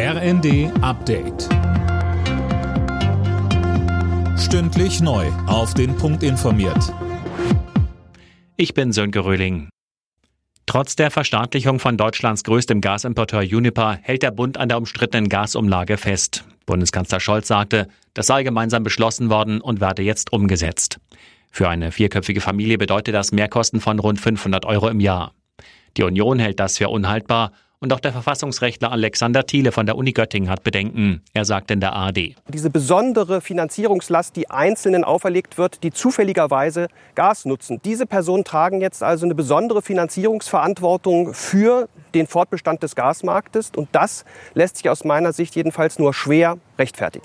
RND Update. Stündlich neu. Auf den Punkt informiert. Ich bin Sönke Röhling. Trotz der Verstaatlichung von Deutschlands größtem Gasimporteur Uniper hält der Bund an der umstrittenen Gasumlage fest. Bundeskanzler Scholz sagte, das sei gemeinsam beschlossen worden und werde jetzt umgesetzt. Für eine vierköpfige Familie bedeutet das Mehrkosten von rund 500 Euro im Jahr. Die Union hält das für unhaltbar und auch der Verfassungsrechtler Alexander Thiele von der Uni Göttingen hat Bedenken. Er sagt in der ARD. Diese besondere Finanzierungslast, die Einzelnen auferlegt wird, die zufälligerweise Gas nutzen. Diese Personen tragen jetzt also eine besondere Finanzierungsverantwortung für den Fortbestand des Gasmarktes. Und das lässt sich aus meiner Sicht jedenfalls nur schwer rechtfertigen.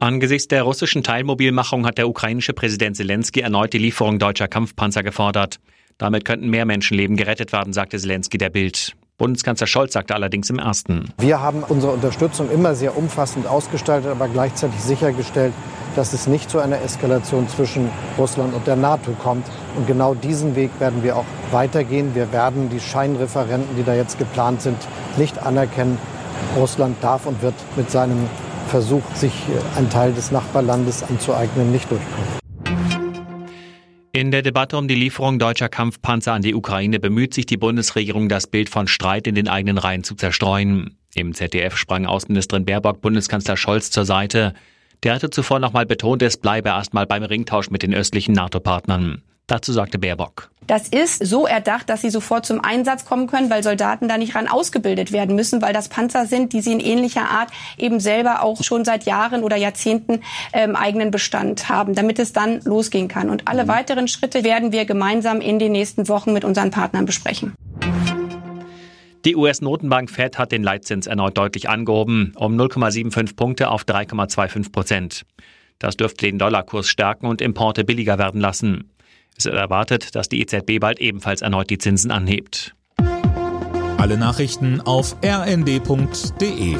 Angesichts der russischen Teilmobilmachung hat der ukrainische Präsident Zelensky erneut die Lieferung deutscher Kampfpanzer gefordert. Damit könnten mehr Menschenleben gerettet werden, sagte Zelensky der Bild. Bundeskanzler Scholz sagte allerdings im ersten. Wir haben unsere Unterstützung immer sehr umfassend ausgestaltet, aber gleichzeitig sichergestellt, dass es nicht zu einer Eskalation zwischen Russland und der NATO kommt. Und genau diesen Weg werden wir auch weitergehen. Wir werden die Scheinreferenten, die da jetzt geplant sind, nicht anerkennen. Russland darf und wird mit seinem Versuch, sich einen Teil des Nachbarlandes anzueignen, nicht durchkommen. In der Debatte um die Lieferung deutscher Kampfpanzer an die Ukraine bemüht sich die Bundesregierung, das Bild von Streit in den eigenen Reihen zu zerstreuen. Im ZDF sprang Außenministerin Baerbock Bundeskanzler Scholz zur Seite. Der hatte zuvor nochmal betont, es bleibe erstmal beim Ringtausch mit den östlichen NATO-Partnern. Dazu sagte Baerbock. Das ist so erdacht, dass sie sofort zum Einsatz kommen können, weil Soldaten da nicht ran ausgebildet werden müssen, weil das Panzer sind, die sie in ähnlicher Art eben selber auch schon seit Jahren oder Jahrzehnten ähm, eigenen Bestand haben, damit es dann losgehen kann. Und alle mhm. weiteren Schritte werden wir gemeinsam in den nächsten Wochen mit unseren Partnern besprechen. Die US-Notenbank Fed hat den Leitzins erneut deutlich angehoben, um 0,75 Punkte auf 3,25 Prozent. Das dürfte den Dollarkurs stärken und Importe billiger werden lassen. Es wird erwartet, dass die EZB bald ebenfalls erneut die Zinsen anhebt. Alle Nachrichten auf rnd.de